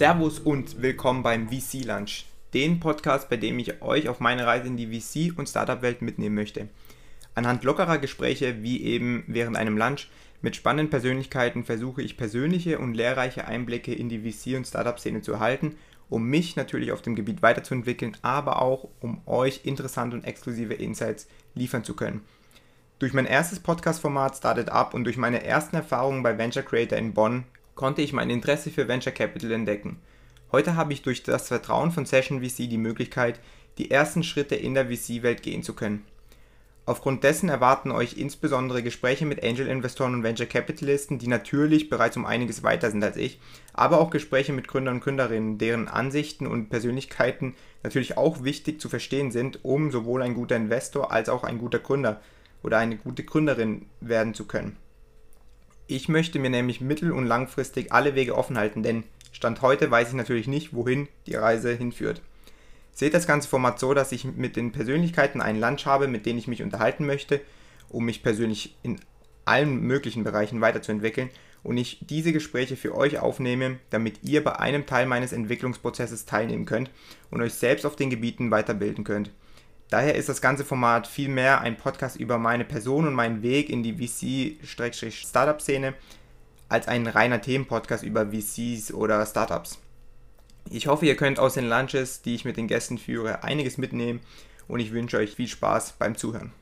Servus und willkommen beim VC Lunch, den Podcast, bei dem ich euch auf meine Reise in die VC- und Startup-Welt mitnehmen möchte. Anhand lockerer Gespräche, wie eben während einem Lunch, mit spannenden Persönlichkeiten versuche ich persönliche und lehrreiche Einblicke in die VC- und Startup-Szene zu erhalten, um mich natürlich auf dem Gebiet weiterzuentwickeln, aber auch um euch interessante und exklusive Insights liefern zu können. Durch mein erstes Podcast-Format Started Up und durch meine ersten Erfahrungen bei Venture Creator in Bonn konnte ich mein Interesse für Venture Capital entdecken. Heute habe ich durch das Vertrauen von Session VC die Möglichkeit, die ersten Schritte in der VC-Welt gehen zu können. Aufgrund dessen erwarten euch insbesondere Gespräche mit Angel-Investoren und Venture Capitalisten, die natürlich bereits um einiges weiter sind als ich, aber auch Gespräche mit Gründern und Gründerinnen, deren Ansichten und Persönlichkeiten natürlich auch wichtig zu verstehen sind, um sowohl ein guter Investor als auch ein guter Gründer oder eine gute Gründerin werden zu können. Ich möchte mir nämlich mittel- und langfristig alle Wege offen halten, denn Stand heute weiß ich natürlich nicht, wohin die Reise hinführt. Seht das ganze Format so, dass ich mit den Persönlichkeiten einen Lunch habe, mit denen ich mich unterhalten möchte, um mich persönlich in allen möglichen Bereichen weiterzuentwickeln und ich diese Gespräche für euch aufnehme, damit ihr bei einem Teil meines Entwicklungsprozesses teilnehmen könnt und euch selbst auf den Gebieten weiterbilden könnt. Daher ist das ganze Format vielmehr ein Podcast über meine Person und meinen Weg in die VC-Startup-Szene als ein reiner Themenpodcast über VCs oder Startups. Ich hoffe, ihr könnt aus den Lunches, die ich mit den Gästen führe, einiges mitnehmen und ich wünsche euch viel Spaß beim Zuhören.